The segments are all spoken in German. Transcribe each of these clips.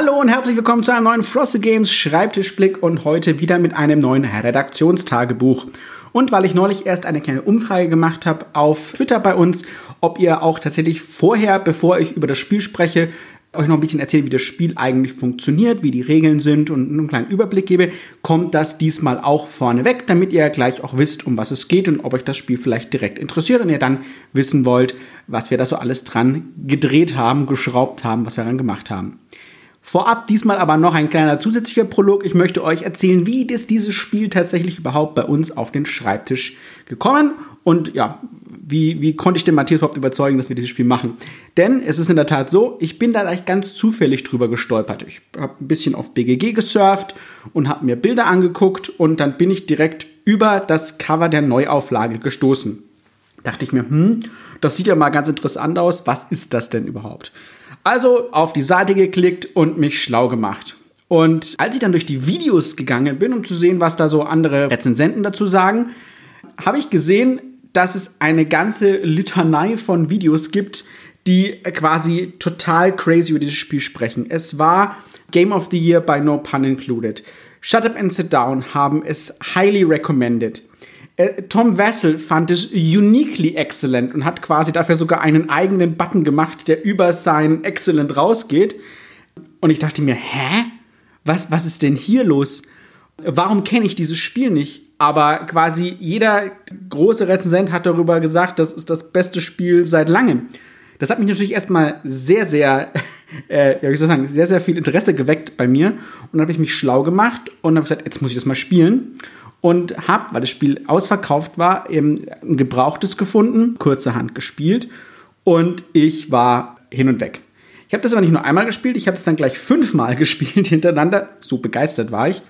Hallo und herzlich willkommen zu einem neuen Frosted Games Schreibtischblick und heute wieder mit einem neuen Redaktionstagebuch. Und weil ich neulich erst eine kleine Umfrage gemacht habe auf Twitter bei uns, ob ihr auch tatsächlich vorher, bevor ich über das Spiel spreche, euch noch ein bisschen erzählen, wie das Spiel eigentlich funktioniert, wie die Regeln sind und einen kleinen Überblick gebe, kommt das diesmal auch vorneweg, damit ihr gleich auch wisst, um was es geht und ob euch das Spiel vielleicht direkt interessiert und ihr dann wissen wollt, was wir da so alles dran gedreht haben, geschraubt haben, was wir daran gemacht haben. Vorab diesmal aber noch ein kleiner zusätzlicher Prolog. Ich möchte euch erzählen, wie ist dieses Spiel tatsächlich überhaupt bei uns auf den Schreibtisch gekommen und ja, wie, wie konnte ich den Matthias überhaupt überzeugen, dass wir dieses Spiel machen? Denn es ist in der Tat so, ich bin da gleich ganz zufällig drüber gestolpert. Ich habe ein bisschen auf BGG gesurft und habe mir Bilder angeguckt und dann bin ich direkt über das Cover der Neuauflage gestoßen. Dachte ich mir, hm, das sieht ja mal ganz interessant aus. Was ist das denn überhaupt? Also auf die Seite geklickt und mich schlau gemacht. Und als ich dann durch die Videos gegangen bin, um zu sehen, was da so andere Rezensenten dazu sagen, habe ich gesehen, dass es eine ganze Litanei von Videos gibt, die quasi total crazy über dieses Spiel sprechen. Es war Game of the Year by No Pun Included. Shut Up and Sit Down haben es highly recommended. Äh, Tom Wessel fand es uniquely excellent und hat quasi dafür sogar einen eigenen Button gemacht, der über sein Excellent rausgeht. Und ich dachte mir, hä? Was, was ist denn hier los? Warum kenne ich dieses Spiel nicht? Aber quasi jeder große Rezensent hat darüber gesagt, das ist das beste Spiel seit langem. Das hat mich natürlich erstmal sehr, sehr, äh, ja, wie soll ich sagen, sehr, sehr viel Interesse geweckt bei mir. Und dann habe ich mich schlau gemacht und habe gesagt, jetzt muss ich das mal spielen und habe, weil das Spiel ausverkauft war, eben ein gebrauchtes gefunden, kurzerhand gespielt und ich war hin und weg. Ich habe das aber nicht nur einmal gespielt, ich habe es dann gleich fünfmal gespielt hintereinander, so begeistert war ich.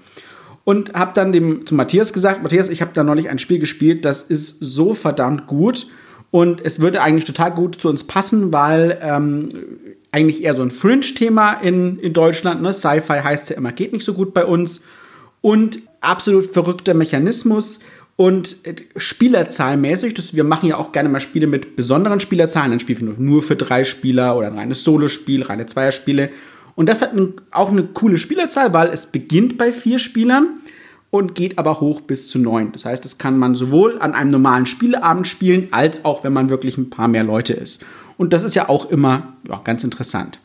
Und habe dann dem zu Matthias gesagt, Matthias, ich habe da neulich ein Spiel gespielt, das ist so verdammt gut und es würde eigentlich total gut zu uns passen, weil ähm, eigentlich eher so ein Fringe-Thema in, in Deutschland, ne? Sci-Fi heißt ja immer, geht nicht so gut bei uns und absolut verrückter Mechanismus und Spielerzahlmäßig, das, wir machen ja auch gerne mal Spiele mit besonderen Spielerzahlen, dann spielen wir nur für drei Spieler oder ein reines Solospiel, reine Zweierspiele. Und das hat auch eine coole Spielerzahl, weil es beginnt bei vier Spielern und geht aber hoch bis zu neun. Das heißt, das kann man sowohl an einem normalen Spieleabend spielen, als auch wenn man wirklich ein paar mehr Leute ist. Und das ist ja auch immer ja, ganz interessant.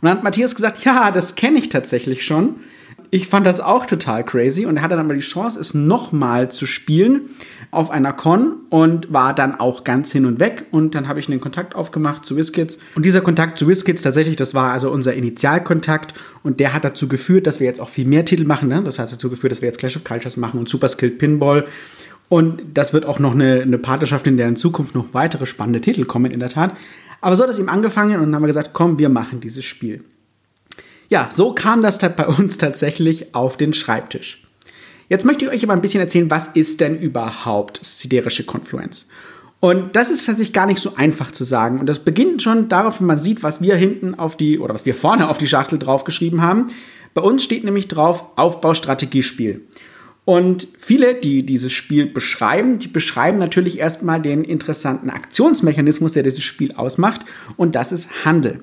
Und dann hat Matthias gesagt, ja, das kenne ich tatsächlich schon ich fand das auch total crazy und er hatte dann mal die Chance, es nochmal zu spielen auf einer Con und war dann auch ganz hin und weg. Und dann habe ich einen Kontakt aufgemacht zu WizKids. Und dieser Kontakt zu WizKids tatsächlich, das war also unser Initialkontakt und der hat dazu geführt, dass wir jetzt auch viel mehr Titel machen. Ne? Das hat dazu geführt, dass wir jetzt Clash of Cultures machen und Super Skilled Pinball. Und das wird auch noch eine, eine Partnerschaft, in der in Zukunft noch weitere spannende Titel kommen, in der Tat. Aber so hat es ihm angefangen und dann haben wir gesagt, komm, wir machen dieses Spiel. Ja, so kam das bei uns tatsächlich auf den Schreibtisch. Jetzt möchte ich euch aber ein bisschen erzählen, was ist denn überhaupt siderische Konfluenz? Und das ist tatsächlich gar nicht so einfach zu sagen. Und das beginnt schon darauf, wenn man sieht, was wir hinten auf die, oder was wir vorne auf die Schachtel draufgeschrieben haben. Bei uns steht nämlich drauf Aufbaustrategiespiel. Und viele, die dieses Spiel beschreiben, die beschreiben natürlich erstmal den interessanten Aktionsmechanismus, der dieses Spiel ausmacht. Und das ist Handel.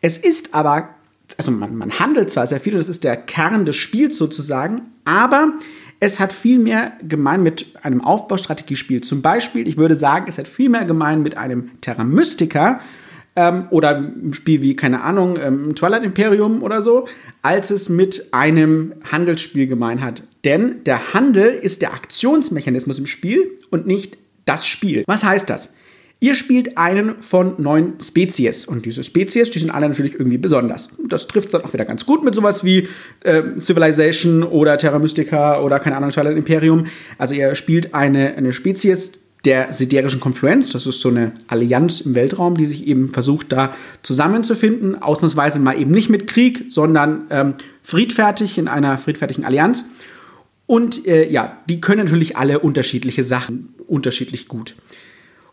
Es ist aber also man, man handelt zwar sehr viel, das ist der Kern des Spiels sozusagen, aber es hat viel mehr gemein mit einem Aufbaustrategiespiel. Zum Beispiel, ich würde sagen, es hat viel mehr gemein mit einem Terra Mystica ähm, oder einem Spiel wie, keine Ahnung, ähm, Twilight Imperium oder so, als es mit einem Handelsspiel gemein hat. Denn der Handel ist der Aktionsmechanismus im Spiel und nicht das Spiel. Was heißt das? Ihr spielt einen von neun Spezies und diese Spezies, die sind alle natürlich irgendwie besonders. Das trifft dann auch wieder ganz gut mit sowas wie äh, Civilization oder Terra Mystica oder keine Ahnung, Twilight Imperium. Also ihr spielt eine, eine Spezies der siderischen Konfluenz, das ist so eine Allianz im Weltraum, die sich eben versucht, da zusammenzufinden. Ausnahmsweise mal eben nicht mit Krieg, sondern ähm, friedfertig in einer friedfertigen Allianz. Und äh, ja, die können natürlich alle unterschiedliche Sachen unterschiedlich gut.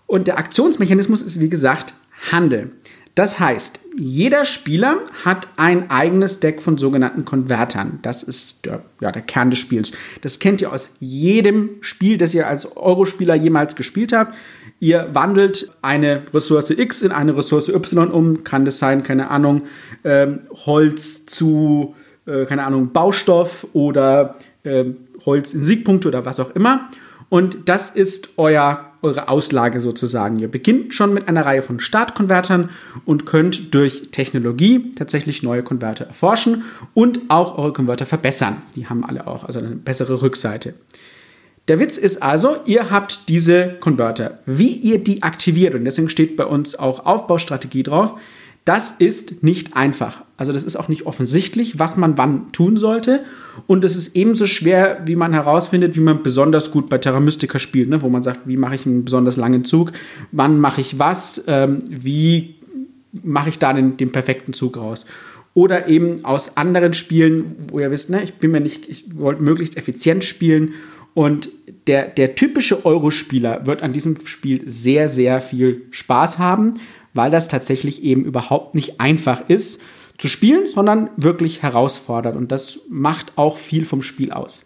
Und der Aktionsmechanismus ist, wie gesagt, Handel. Das heißt, jeder Spieler hat ein eigenes Deck von sogenannten Konvertern. Das ist der, ja, der Kern des Spiels. Das kennt ihr aus jedem Spiel, das ihr als Eurospieler jemals gespielt habt. Ihr wandelt eine Ressource X in eine Ressource Y um. Kann das sein, keine Ahnung, ähm, Holz zu, äh, keine Ahnung, Baustoff oder äh, Holz in Siegpunkte oder was auch immer. Und das ist euer, eure Auslage sozusagen. Ihr beginnt schon mit einer Reihe von Startkonvertern und könnt durch Technologie tatsächlich neue Konverter erforschen und auch eure Konverter verbessern. Die haben alle auch also eine bessere Rückseite. Der Witz ist also, ihr habt diese Konverter. Wie ihr die aktiviert, und deswegen steht bei uns auch Aufbaustrategie drauf, das ist nicht einfach. Also das ist auch nicht offensichtlich, was man wann tun sollte. Und es ist ebenso schwer, wie man herausfindet, wie man besonders gut bei Terra Mystica spielt, ne? wo man sagt, wie mache ich einen besonders langen Zug, wann mache ich was, ähm, wie mache ich da den, den perfekten Zug raus. Oder eben aus anderen Spielen, wo ihr wisst, ne, ich bin mir nicht, ich wollte möglichst effizient spielen. Und der, der typische Eurospieler wird an diesem Spiel sehr, sehr viel Spaß haben, weil das tatsächlich eben überhaupt nicht einfach ist zu spielen, sondern wirklich herausfordert. Und das macht auch viel vom Spiel aus.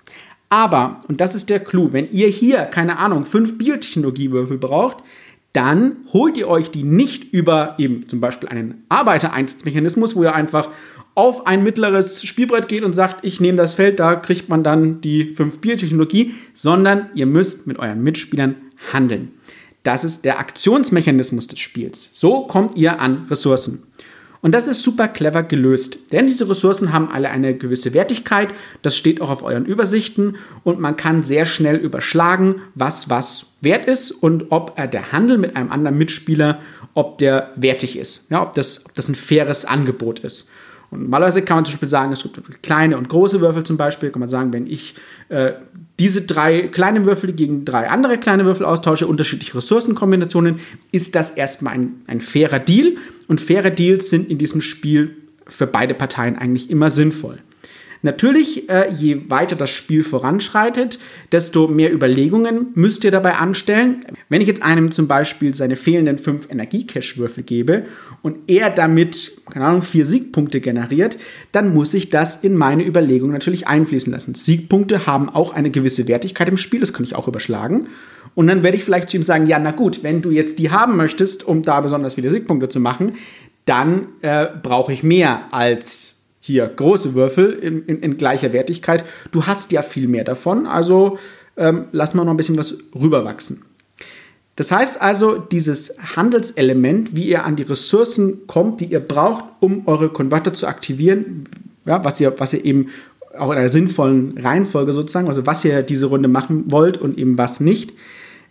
Aber, und das ist der Clou, wenn ihr hier, keine Ahnung, fünf Biotechnologiewürfel braucht, dann holt ihr euch die nicht über eben zum Beispiel einen Arbeitereinsatzmechanismus, wo ihr einfach auf ein mittleres Spielbrett geht und sagt, ich nehme das Feld, da kriegt man dann die fünf Biotechnologie, sondern ihr müsst mit euren Mitspielern handeln. Das ist der Aktionsmechanismus des Spiels. So kommt ihr an Ressourcen. Und das ist super clever gelöst, denn diese Ressourcen haben alle eine gewisse Wertigkeit, das steht auch auf euren Übersichten und man kann sehr schnell überschlagen, was was wert ist und ob der Handel mit einem anderen Mitspieler, ob der wertig ist, ja, ob, das, ob das ein faires Angebot ist. Und normalerweise kann man zum Beispiel sagen, es gibt kleine und große Würfel zum Beispiel. Kann man sagen, wenn ich äh, diese drei kleinen Würfel gegen drei andere kleine Würfel austausche, unterschiedliche Ressourcenkombinationen, ist das erstmal ein, ein fairer Deal. Und faire Deals sind in diesem Spiel für beide Parteien eigentlich immer sinnvoll. Natürlich, äh, je weiter das Spiel voranschreitet, desto mehr Überlegungen müsst ihr dabei anstellen. Wenn ich jetzt einem zum Beispiel seine fehlenden fünf Energie-Cache-Würfel gebe und er damit, keine Ahnung, vier Siegpunkte generiert, dann muss ich das in meine Überlegungen natürlich einfließen lassen. Siegpunkte haben auch eine gewisse Wertigkeit im Spiel, das kann ich auch überschlagen. Und dann werde ich vielleicht zu ihm sagen, ja, na gut, wenn du jetzt die haben möchtest, um da besonders viele Siegpunkte zu machen, dann äh, brauche ich mehr als hier große Würfel in, in, in, gleicher Wertigkeit. Du hast ja viel mehr davon, also ähm, lass mal noch ein bisschen was rüberwachsen. Das heißt also, dieses Handelselement, wie ihr an die Ressourcen kommt, die ihr braucht, um eure Konverter zu aktivieren, ja, was, ihr, was ihr eben auch in einer sinnvollen Reihenfolge sozusagen, also was ihr diese Runde machen wollt und eben was nicht,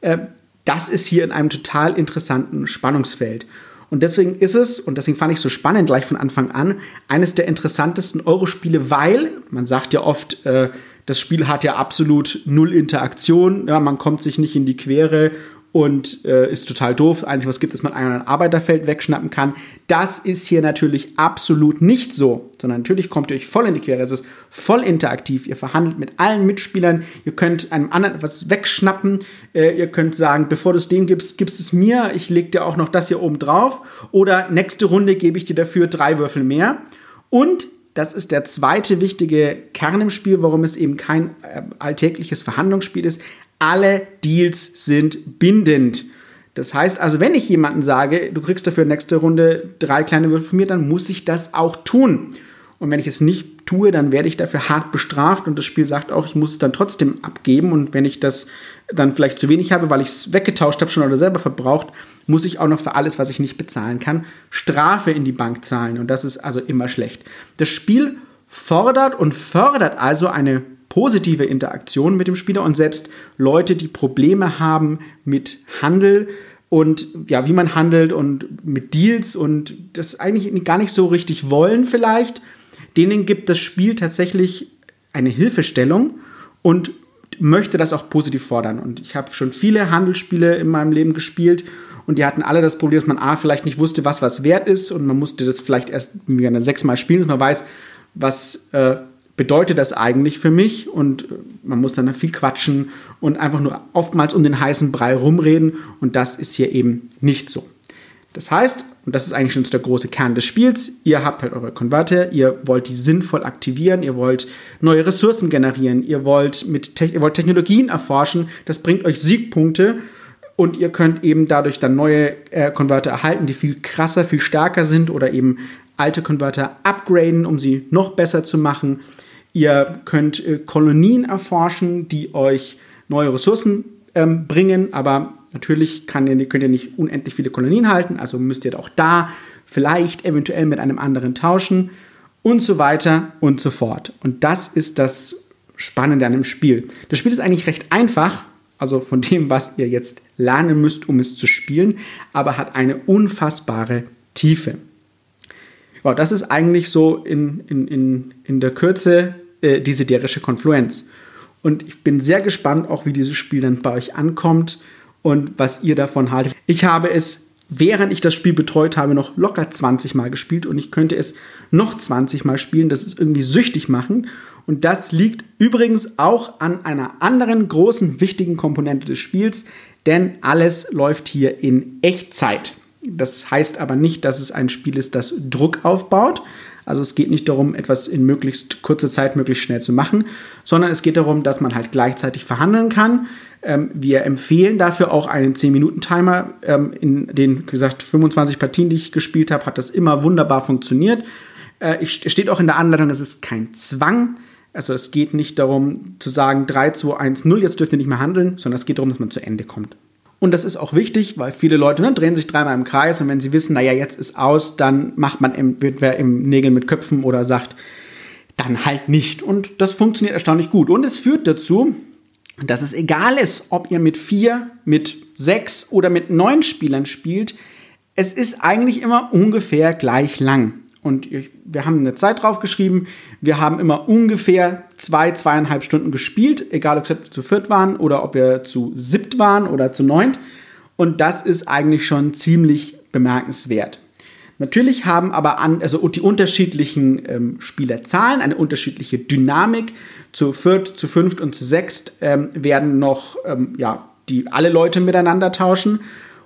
äh, das ist hier in einem total interessanten Spannungsfeld. Und deswegen ist es, und deswegen fand ich es so spannend gleich von Anfang an, eines der interessantesten Eurospiele, weil man sagt ja oft, äh, das Spiel hat ja absolut null Interaktion, ja, man kommt sich nicht in die Quere und äh, ist total doof. Eigentlich was gibt, dass man ein Arbeiterfeld wegschnappen kann. Das ist hier natürlich absolut nicht so, sondern natürlich kommt ihr euch voll in die Quere. Es ist voll interaktiv. Ihr verhandelt mit allen Mitspielern. Ihr könnt einem anderen etwas wegschnappen. Äh, ihr könnt sagen, bevor du es dem gibst, gibst es mir. Ich leg dir auch noch das hier oben drauf. Oder nächste Runde gebe ich dir dafür drei Würfel mehr. Und das ist der zweite wichtige Kern im Spiel, warum es eben kein äh, alltägliches Verhandlungsspiel ist alle Deals sind bindend. Das heißt also, wenn ich jemanden sage, du kriegst dafür nächste Runde drei kleine Würfel von mir, dann muss ich das auch tun. Und wenn ich es nicht tue, dann werde ich dafür hart bestraft und das Spiel sagt auch, ich muss es dann trotzdem abgeben. Und wenn ich das dann vielleicht zu wenig habe, weil ich es weggetauscht habe schon oder selber verbraucht, muss ich auch noch für alles, was ich nicht bezahlen kann, Strafe in die Bank zahlen. Und das ist also immer schlecht. Das Spiel fordert und fördert also eine positive Interaktion mit dem Spieler und selbst Leute, die Probleme haben mit Handel und ja, wie man handelt und mit Deals und das eigentlich gar nicht so richtig wollen vielleicht, denen gibt das Spiel tatsächlich eine Hilfestellung und möchte das auch positiv fordern. Und ich habe schon viele Handelsspiele in meinem Leben gespielt und die hatten alle das Problem, dass man A, vielleicht nicht wusste, was was wert ist und man musste das vielleicht erst sechsmal spielen, dass man weiß, was äh, bedeutet das eigentlich für mich? Und äh, man muss dann viel quatschen und einfach nur oftmals um den heißen Brei rumreden. Und das ist hier eben nicht so. Das heißt, und das ist eigentlich schon der große Kern des Spiels, ihr habt halt eure Konverter, ihr wollt die sinnvoll aktivieren, ihr wollt neue Ressourcen generieren, ihr wollt, mit Te ihr wollt Technologien erforschen, das bringt euch Siegpunkte Und ihr könnt eben dadurch dann neue äh, Konverter erhalten, die viel krasser, viel stärker sind oder eben alte Konverter upgraden, um sie noch besser zu machen. Ihr könnt äh, Kolonien erforschen, die euch neue Ressourcen ähm, bringen, aber natürlich kann könnt ihr nicht unendlich viele Kolonien halten, also müsst ihr auch da vielleicht eventuell mit einem anderen tauschen und so weiter und so fort. Und das ist das Spannende an dem Spiel. Das Spiel ist eigentlich recht einfach, also von dem, was ihr jetzt lernen müsst, um es zu spielen, aber hat eine unfassbare Tiefe. Ja, das ist eigentlich so in, in, in, in der Kürze äh, die siderische Konfluenz. Und ich bin sehr gespannt, auch wie dieses Spiel dann bei euch ankommt und was ihr davon haltet. Ich habe es, während ich das Spiel betreut habe, noch locker 20 Mal gespielt und ich könnte es noch 20 Mal spielen. Das ist irgendwie süchtig machen. Und das liegt übrigens auch an einer anderen großen, wichtigen Komponente des Spiels, denn alles läuft hier in Echtzeit. Das heißt aber nicht, dass es ein Spiel ist, das Druck aufbaut, also es geht nicht darum, etwas in möglichst kurzer Zeit möglichst schnell zu machen, sondern es geht darum, dass man halt gleichzeitig verhandeln kann. Ähm, wir empfehlen dafür auch einen 10-Minuten-Timer. Ähm, in den, wie gesagt, 25 Partien, die ich gespielt habe, hat das immer wunderbar funktioniert. Äh, es steht auch in der Anleitung, es ist kein Zwang. Also es geht nicht darum zu sagen 3, 2, 1, 0, jetzt dürft ihr nicht mehr handeln, sondern es geht darum, dass man zu Ende kommt. Und das ist auch wichtig, weil viele Leute ne, drehen sich dreimal im Kreis und wenn sie wissen, naja, jetzt ist aus, dann macht man wer im Nägel mit Köpfen oder sagt, dann halt nicht. Und das funktioniert erstaunlich gut. Und es führt dazu, dass es egal ist, ob ihr mit vier, mit sechs oder mit neun Spielern spielt, es ist eigentlich immer ungefähr gleich lang. Und wir haben eine Zeit drauf geschrieben. Wir haben immer ungefähr zwei, zweieinhalb Stunden gespielt, egal ob wir zu viert waren oder ob wir zu siebt waren oder zu neunt. Und das ist eigentlich schon ziemlich bemerkenswert. Natürlich haben aber an, also die unterschiedlichen ähm, Spielerzahlen eine unterschiedliche Dynamik. Zu viert, zu fünft und zu sechst ähm, werden noch ähm, ja, die alle Leute miteinander tauschen.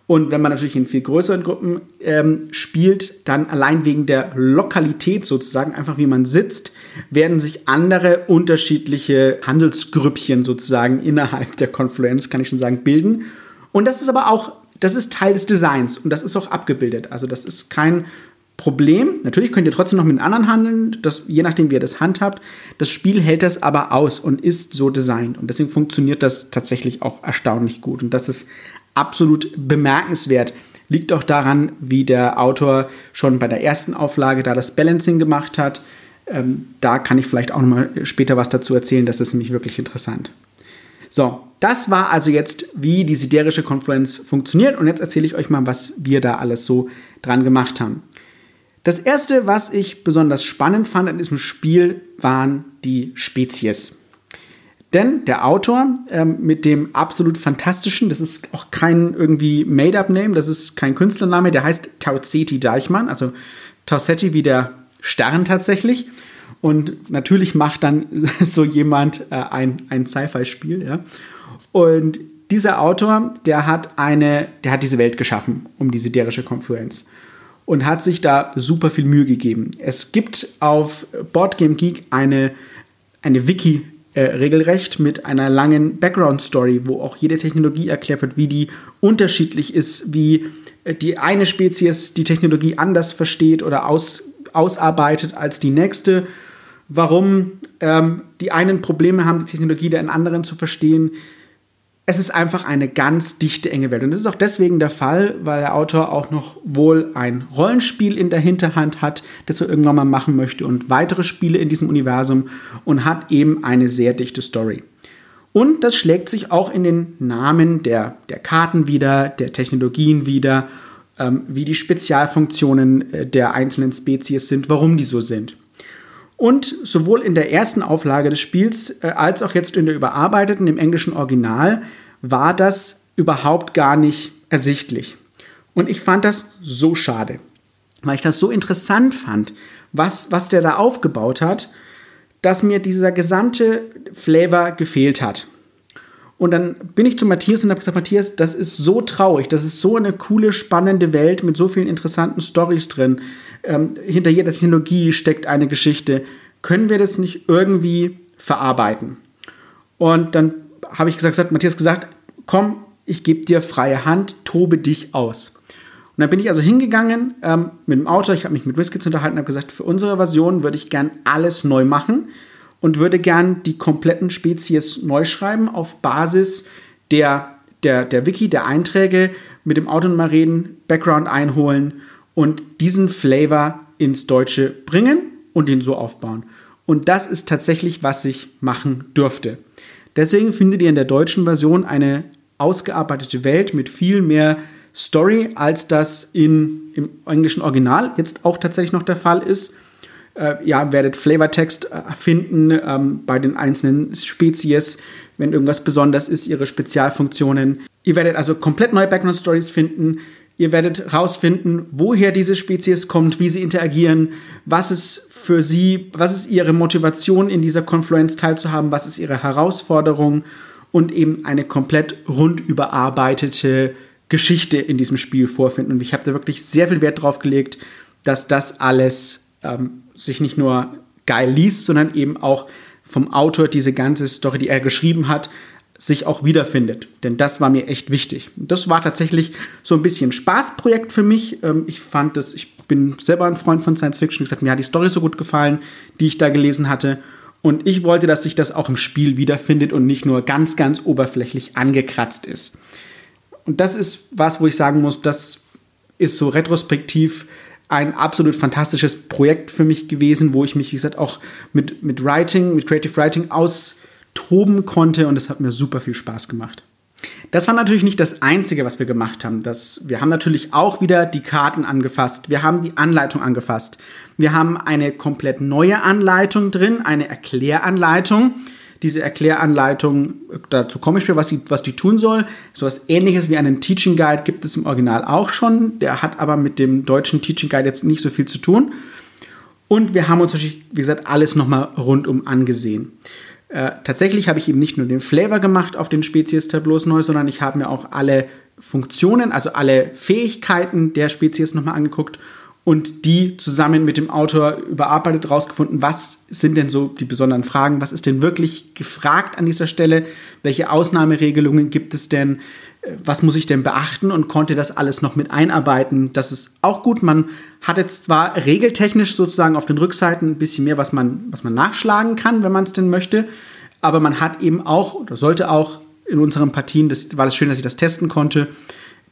Und wenn man natürlich in viel größeren Gruppen ähm, spielt, dann allein wegen der Lokalität sozusagen, einfach wie man sitzt, werden sich andere unterschiedliche Handelsgrüppchen sozusagen innerhalb der Confluence, kann ich schon sagen, bilden. Und das ist aber auch, das ist Teil des Designs und das ist auch abgebildet. Also das ist kein Problem. Natürlich könnt ihr trotzdem noch mit anderen handeln, das, je nachdem, wie ihr das handhabt. Das Spiel hält das aber aus und ist so designt. Und deswegen funktioniert das tatsächlich auch erstaunlich gut. Und das ist absolut bemerkenswert. Liegt auch daran, wie der Autor schon bei der ersten Auflage da das Balancing gemacht hat. Ähm, da kann ich vielleicht auch noch mal später was dazu erzählen. Das ist nämlich wirklich interessant. So, das war also jetzt, wie die siderische Konfluenz funktioniert. Und jetzt erzähle ich euch mal, was wir da alles so dran gemacht haben. Das erste, was ich besonders spannend fand in diesem Spiel, waren die Spezies. Denn der Autor ähm, mit dem absolut fantastischen, das ist auch kein irgendwie Made-up-Name, das ist kein Künstlername, der heißt Tauzeti Deichmann, also Tausetti wie der Stern tatsächlich. Und natürlich macht dann so jemand äh, ein, ein Sci-Fi-Spiel, ja. Und dieser Autor, der hat eine, der hat diese Welt geschaffen um die siderische Konfluenz und hat sich da super viel Mühe gegeben. Es gibt auf Boardgame Geek eine, eine Wiki äh, regelrecht mit einer langen Background-Story, wo auch jede Technologie erklärt wird, wie die unterschiedlich ist, wie äh, die eine Spezies die Technologie anders versteht oder aus, ausarbeitet als die nächste, warum ähm, die einen Probleme haben, die Technologie der anderen zu verstehen, es ist einfach eine ganz dichte, enge Welt. Und das ist auch deswegen der Fall, weil der Autor auch noch wohl ein Rollenspiel in der Hinterhand hat, das er irgendwann mal machen möchte und weitere Spiele in diesem Universum und hat eben eine sehr dichte Story. Und das schlägt sich auch in den Namen der, der Karten wieder, der Technologien wieder, ähm, wie die Spezialfunktionen äh, der einzelnen Spezies sind, warum die so sind. Und sowohl in der ersten Auflage des Spiels äh, als auch jetzt in der überarbeiteten, im englischen Original, war das überhaupt gar nicht ersichtlich. Und ich fand das so schade, weil ich das so interessant fand, was, was der da aufgebaut hat, dass mir dieser gesamte Flavor gefehlt hat. Und dann bin ich zu Matthias und habe gesagt, Matthias, das ist so traurig, das ist so eine coole, spannende Welt mit so vielen interessanten Stories drin ähm, hinter jeder Technologie steckt eine Geschichte. Können wir das nicht irgendwie verarbeiten? Und dann habe ich gesagt, gesagt, Matthias gesagt, komm, ich gebe dir freie Hand, tobe dich aus. Und dann bin ich also hingegangen ähm, mit dem Autor, ich habe mich mit Whiskits unterhalten und habe gesagt, für unsere Version würde ich gern alles neu machen und würde gern die kompletten Spezies neu schreiben auf Basis der, der, der Wiki, der Einträge, mit dem reden, Background einholen und diesen Flavor ins Deutsche bringen und ihn so aufbauen. Und das ist tatsächlich, was ich machen durfte. Deswegen findet ihr in der deutschen Version eine ausgearbeitete Welt mit viel mehr Story, als das in, im englischen Original jetzt auch tatsächlich noch der Fall ist. Äh, ja, werdet Flavortext äh, finden ähm, bei den einzelnen Spezies, wenn irgendwas besonders ist, ihre Spezialfunktionen. Ihr werdet also komplett neue Background Stories finden. Ihr werdet herausfinden, woher diese Spezies kommt, wie sie interagieren, was es für sie, was ist ihre Motivation in dieser Confluence teilzuhaben, was ist ihre Herausforderung und eben eine komplett rund überarbeitete Geschichte in diesem Spiel vorfinden. Und ich habe da wirklich sehr viel Wert drauf gelegt, dass das alles ähm, sich nicht nur geil liest, sondern eben auch vom Autor diese ganze Story, die er geschrieben hat, sich auch wiederfindet. Denn das war mir echt wichtig. Das war tatsächlich so ein bisschen Spaßprojekt für mich. Ähm, ich fand das, ich bin selber ein Freund von Science Fiction. Ich gesagt, mir hat die Story so gut gefallen, die ich da gelesen hatte. Und ich wollte, dass sich das auch im Spiel wiederfindet und nicht nur ganz, ganz oberflächlich angekratzt ist und das ist was, wo ich sagen muss, das ist so retrospektiv ein absolut fantastisches Projekt für mich gewesen, wo ich mich, wie gesagt, auch mit, mit Writing, mit Creative Writing austoben konnte und es hat mir super viel Spaß gemacht. Das war natürlich nicht das Einzige, was wir gemacht haben. Das, wir haben natürlich auch wieder die Karten angefasst. Wir haben die Anleitung angefasst. Wir haben eine komplett neue Anleitung drin, eine Erkläranleitung diese Erkläranleitung, dazu komme ich für, was, was die tun soll. So etwas ähnliches wie einen Teaching Guide gibt es im Original auch schon. Der hat aber mit dem deutschen Teaching Guide jetzt nicht so viel zu tun. Und wir haben uns natürlich, wie gesagt, alles nochmal rundum angesehen. Äh, tatsächlich habe ich eben nicht nur den Flavor gemacht auf den Spezies-Tableaus neu, sondern ich habe mir auch alle Funktionen, also alle Fähigkeiten der Spezies nochmal angeguckt und die zusammen mit dem Autor überarbeitet, rausgefunden, was sind denn so die besonderen Fragen, was ist denn wirklich gefragt an dieser Stelle, welche Ausnahmeregelungen gibt es denn, äh, was muss ich denn beachten und konnte das alles noch mit einarbeiten. Das ist auch gut. Man hat jetzt zwar regeltechnisch sozusagen auf den Rückseiten ein bisschen mehr, was man, was man nachschlagen kann, wenn man es denn möchte, aber man hat eben auch oder sollte auch in unseren Partien, das war das schön, dass ich das testen konnte,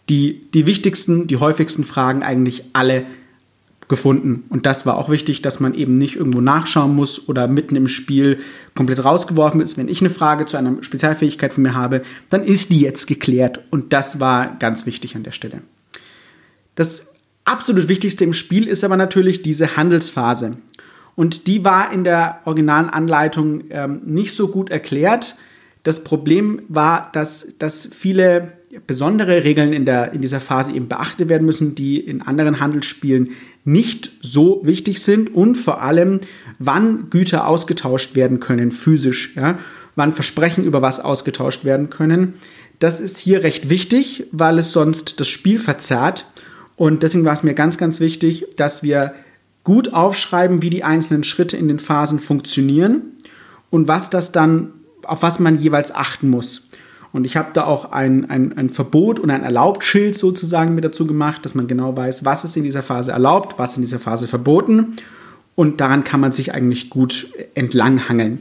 die, die wichtigsten, die häufigsten Fragen eigentlich alle gefunden. Und das war auch wichtig, dass man eben nicht irgendwo nachschauen muss oder mitten im Spiel komplett rausgeworfen ist. Wenn ich eine Frage zu einer Spezialfähigkeit von mir habe, dann ist die jetzt geklärt. Und das war ganz wichtig an der Stelle. Das absolut Wichtigste im Spiel ist aber natürlich diese Handelsphase. Und die war in der originalen Anleitung ähm, nicht so gut erklärt. Das Problem war, dass, dass viele besondere Regeln in, der, in dieser Phase eben beachtet werden müssen, die in anderen Handelsspielen nicht so wichtig sind und vor allem, wann Güter ausgetauscht werden können, physisch, ja, wann Versprechen über was ausgetauscht werden können. Das ist hier recht wichtig, weil es sonst das Spiel verzerrt. Und deswegen war es mir ganz, ganz wichtig, dass wir gut aufschreiben, wie die einzelnen Schritte in den Phasen funktionieren und was das dann, auf was man jeweils achten muss. Und ich habe da auch ein, ein, ein Verbot und ein Erlaubtschild sozusagen mit dazu gemacht, dass man genau weiß, was ist in dieser Phase erlaubt, was in dieser Phase verboten. Und daran kann man sich eigentlich gut entlanghangeln.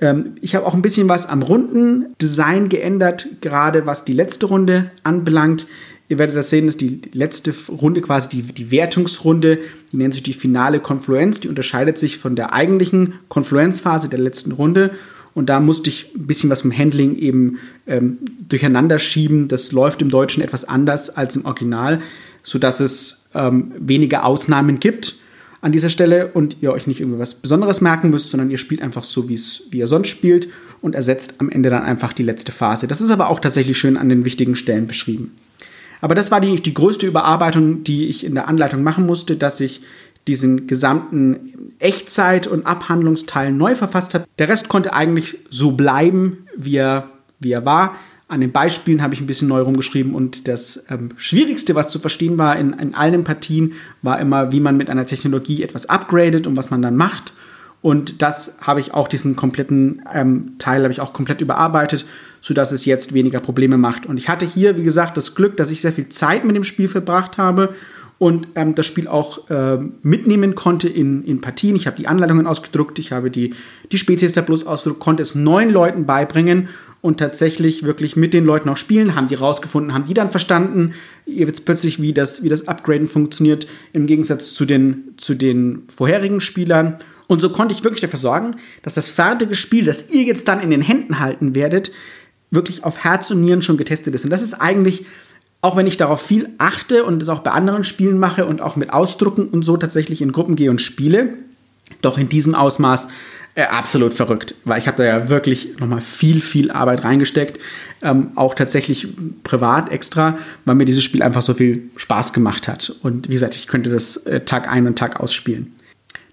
Ähm, ich habe auch ein bisschen was am Rundendesign geändert, gerade was die letzte Runde anbelangt. Ihr werdet das sehen, dass die letzte Runde quasi die, die Wertungsrunde, die nennt sich die finale Konfluenz, die unterscheidet sich von der eigentlichen Konfluenzphase der letzten Runde. Und da musste ich ein bisschen was vom Handling eben ähm, durcheinander schieben. Das läuft im Deutschen etwas anders als im Original, sodass es ähm, weniger Ausnahmen gibt an dieser Stelle und ihr euch nicht irgendwas Besonderes merken müsst, sondern ihr spielt einfach so, wie ihr sonst spielt und ersetzt am Ende dann einfach die letzte Phase. Das ist aber auch tatsächlich schön an den wichtigen Stellen beschrieben. Aber das war die, die größte Überarbeitung, die ich in der Anleitung machen musste, dass ich diesen gesamten Echtzeit- und Abhandlungsteil neu verfasst habe. Der Rest konnte eigentlich so bleiben, wie er, wie er war. An den Beispielen habe ich ein bisschen neu rumgeschrieben und das ähm, Schwierigste, was zu verstehen war in, in allen Partien, war immer, wie man mit einer Technologie etwas upgradet und was man dann macht. Und das habe ich auch, diesen kompletten ähm, Teil habe ich auch komplett überarbeitet, sodass es jetzt weniger Probleme macht. Und ich hatte hier, wie gesagt, das Glück, dass ich sehr viel Zeit mit dem Spiel verbracht habe und ähm, das Spiel auch äh, mitnehmen konnte in, in Partien. Ich habe die Anleitungen ausgedruckt, ich habe die, die Spezies der Plus ausgedruckt, konnte es neun Leuten beibringen und tatsächlich wirklich mit den Leuten auch spielen, haben die rausgefunden, haben die dann verstanden, ihr wisst plötzlich, wie das, wie das Upgraden funktioniert, im Gegensatz zu den, zu den vorherigen Spielern. Und so konnte ich wirklich dafür sorgen, dass das fertige Spiel, das ihr jetzt dann in den Händen halten werdet, wirklich auf Herz und Nieren schon getestet ist. Und das ist eigentlich auch wenn ich darauf viel achte und das auch bei anderen Spielen mache und auch mit Ausdrucken und so tatsächlich in Gruppen gehe und spiele, doch in diesem Ausmaß äh, absolut verrückt, weil ich habe da ja wirklich nochmal viel, viel Arbeit reingesteckt, ähm, auch tatsächlich privat extra, weil mir dieses Spiel einfach so viel Spaß gemacht hat. Und wie gesagt, ich könnte das äh, Tag ein und Tag ausspielen.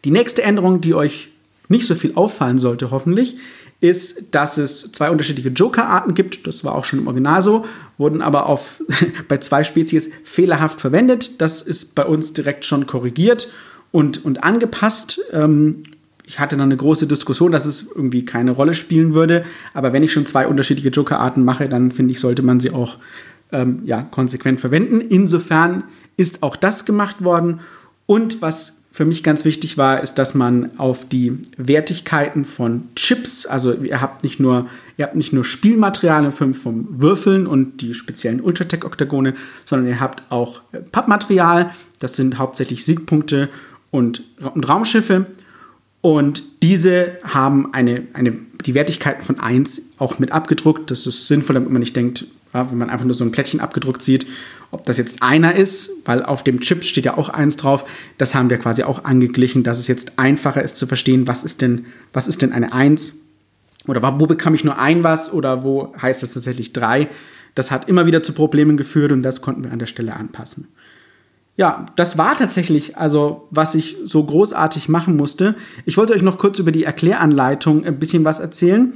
Die nächste Änderung, die euch nicht so viel auffallen sollte, hoffentlich, ist, dass es zwei unterschiedliche Joker-Arten gibt. Das war auch schon im Original so, wurden aber auf, bei zwei Spezies fehlerhaft verwendet. Das ist bei uns direkt schon korrigiert und, und angepasst. Ähm, ich hatte dann eine große Diskussion, dass es irgendwie keine Rolle spielen würde. Aber wenn ich schon zwei unterschiedliche Joker-Arten mache, dann finde ich, sollte man sie auch ähm, ja, konsequent verwenden. Insofern ist auch das gemacht worden. Und was für mich ganz wichtig war, ist, dass man auf die Wertigkeiten von Chips, also ihr habt nicht nur, ihr habt nicht nur Spielmaterial in Form von Würfeln und die speziellen Ultratech-Oktagone, sondern ihr habt auch Pappmaterial, das sind hauptsächlich Siegpunkte und, und Raumschiffe. Und diese haben eine, eine, die Wertigkeiten von 1 auch mit abgedruckt. Das ist sinnvoll, damit man nicht denkt, ja, wenn man einfach nur so ein Plättchen abgedruckt sieht, ob das jetzt einer ist, weil auf dem Chip steht ja auch eins drauf, das haben wir quasi auch angeglichen, dass es jetzt einfacher ist zu verstehen, was ist denn, was ist denn eine 1 oder wo bekam ich nur ein was oder wo heißt es tatsächlich drei. Das hat immer wieder zu Problemen geführt und das konnten wir an der Stelle anpassen. Ja, das war tatsächlich also, was ich so großartig machen musste. Ich wollte euch noch kurz über die Erkläranleitung ein bisschen was erzählen.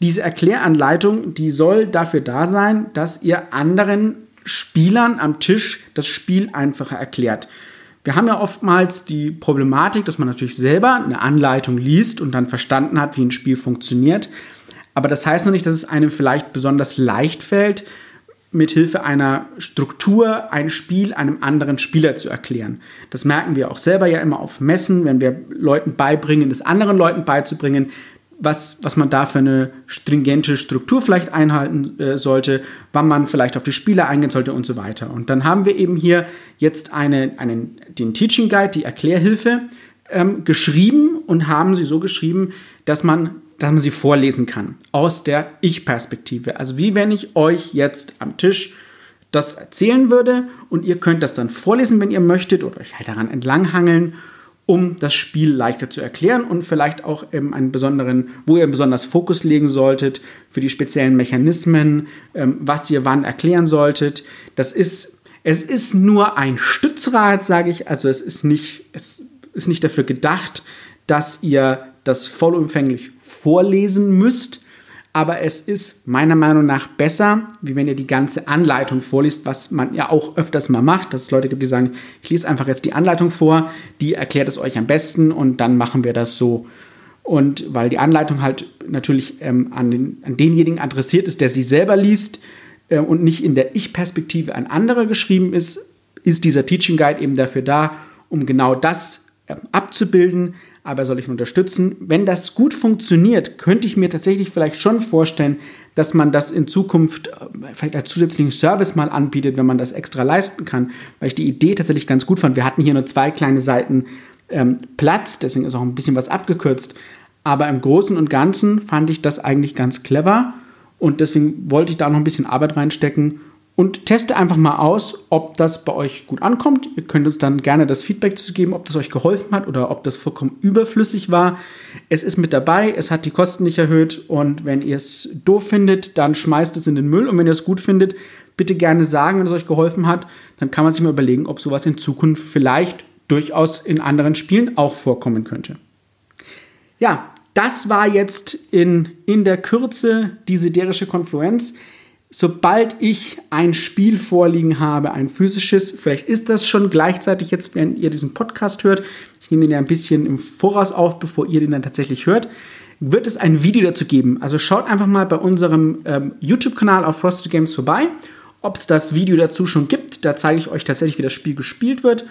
Diese Erkläranleitung, die soll dafür da sein, dass ihr anderen Spielern am Tisch das Spiel einfacher erklärt. Wir haben ja oftmals die Problematik, dass man natürlich selber eine Anleitung liest und dann verstanden hat, wie ein Spiel funktioniert. Aber das heißt noch nicht, dass es einem vielleicht besonders leicht fällt, mit Hilfe einer Struktur ein Spiel einem anderen Spieler zu erklären. Das merken wir auch selber ja immer auf Messen, wenn wir Leuten beibringen, es anderen Leuten beizubringen, was, was man da für eine stringente Struktur vielleicht einhalten äh, sollte, wann man vielleicht auf die Spieler eingehen sollte und so weiter. Und dann haben wir eben hier jetzt eine, einen, den Teaching Guide, die Erklärhilfe, ähm, geschrieben und haben sie so geschrieben, dass man, dass man sie vorlesen kann aus der Ich-Perspektive. Also wie wenn ich euch jetzt am Tisch das erzählen würde und ihr könnt das dann vorlesen, wenn ihr möchtet oder euch halt daran entlanghangeln um das Spiel leichter zu erklären und vielleicht auch ähm, einen besonderen, wo ihr besonders Fokus legen solltet für die speziellen Mechanismen, ähm, was ihr wann erklären solltet. Das ist, es ist nur ein Stützrad, sage ich. Also es ist nicht, es ist nicht dafür gedacht, dass ihr das vollumfänglich vorlesen müsst aber es ist meiner Meinung nach besser, wie wenn ihr die ganze Anleitung vorliest, was man ja auch öfters mal macht, dass es Leute gibt, die sagen, ich lese einfach jetzt die Anleitung vor, die erklärt es euch am besten und dann machen wir das so. Und weil die Anleitung halt natürlich ähm, an, den, an denjenigen adressiert ist, der sie selber liest äh, und nicht in der Ich-Perspektive an andere geschrieben ist, ist dieser Teaching Guide eben dafür da, um genau das äh, abzubilden, aber soll ich unterstützen. Wenn das gut funktioniert, könnte ich mir tatsächlich vielleicht schon vorstellen, dass man das in Zukunft äh, vielleicht als zusätzlichen Service mal anbietet, wenn man das extra leisten kann, weil ich die Idee tatsächlich ganz gut fand. Wir hatten hier nur zwei kleine Seiten ähm, Platz, deswegen ist auch ein bisschen was abgekürzt. Aber im Großen und Ganzen fand ich das eigentlich ganz clever und deswegen wollte ich da noch ein bisschen Arbeit reinstecken und teste einfach mal aus, ob das bei euch gut ankommt. Ihr könnt uns dann gerne das Feedback zu geben, ob das euch geholfen hat oder ob das vollkommen überflüssig war. Es ist mit dabei, es hat die Kosten nicht erhöht und wenn ihr es doof findet, dann schmeißt es in den Müll und wenn ihr es gut findet, bitte gerne sagen, wenn es euch geholfen hat. Dann kann man sich mal überlegen, ob sowas in Zukunft vielleicht durchaus in anderen Spielen auch vorkommen könnte. Ja, das war jetzt in, in der Kürze die siderische Konfluenz sobald ich ein Spiel vorliegen habe, ein physisches, vielleicht ist das schon gleichzeitig jetzt, wenn ihr diesen Podcast hört. ich nehme ihn ja ein bisschen im Voraus auf, bevor ihr den dann tatsächlich hört, wird es ein Video dazu geben. Also schaut einfach mal bei unserem ähm, YouTube-Kanal auf Frosted Games vorbei, ob es das Video dazu schon gibt. Da zeige ich euch tatsächlich, wie das Spiel gespielt wird.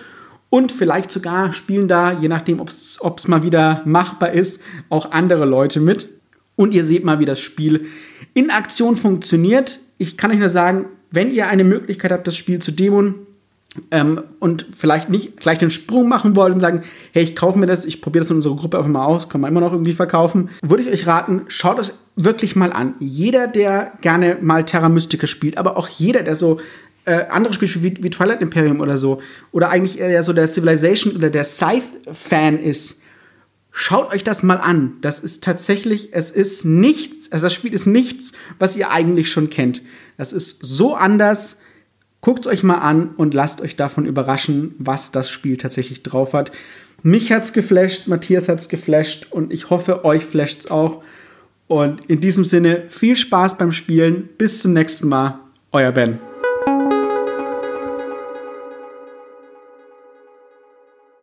Und vielleicht sogar spielen da, je nachdem, ob es mal wieder machbar ist, auch andere Leute mit. Und ihr seht mal, wie das Spiel in Aktion funktioniert. Ich kann euch nur sagen, wenn ihr eine Möglichkeit habt, das Spiel zu demon, ähm, und vielleicht nicht gleich den Sprung machen wollt und sagen, hey, ich kaufe mir das, ich probiere das in unserer Gruppe einfach mal aus, kann man immer noch irgendwie verkaufen, würde ich euch raten, schaut es wirklich mal an. Jeder, der gerne mal Terra Mystica spielt, aber auch jeder, der so äh, andere Spiele wie, wie Twilight Imperium oder so, oder eigentlich eher so der Civilization oder der Scythe-Fan ist, schaut euch das mal an. Das ist tatsächlich, es ist nichts, also das Spiel ist nichts, was ihr eigentlich schon kennt. Das ist so anders, Guckt euch mal an und lasst euch davon überraschen, was das Spiel tatsächlich drauf hat. Mich hat's geflasht, Matthias hat's geflasht und ich hoffe, euch flasht's auch. Und in diesem Sinne viel Spaß beim Spielen. Bis zum nächsten Mal. Euer Ben.